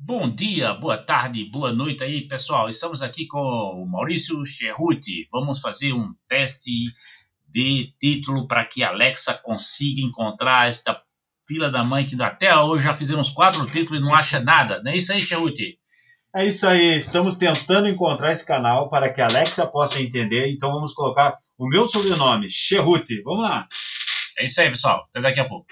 Bom dia, boa tarde, boa noite aí, pessoal. Estamos aqui com o Maurício Cherruti. Vamos fazer um teste de título para que a Alexa consiga encontrar esta fila da mãe que até hoje já fizemos quatro títulos e não acha nada. Não é isso aí, Cherruti? É isso aí, estamos tentando encontrar esse canal para que a Alexa possa entender, então vamos colocar o meu sobrenome, Cherruti. Vamos lá. É isso aí, pessoal. Até daqui a pouco.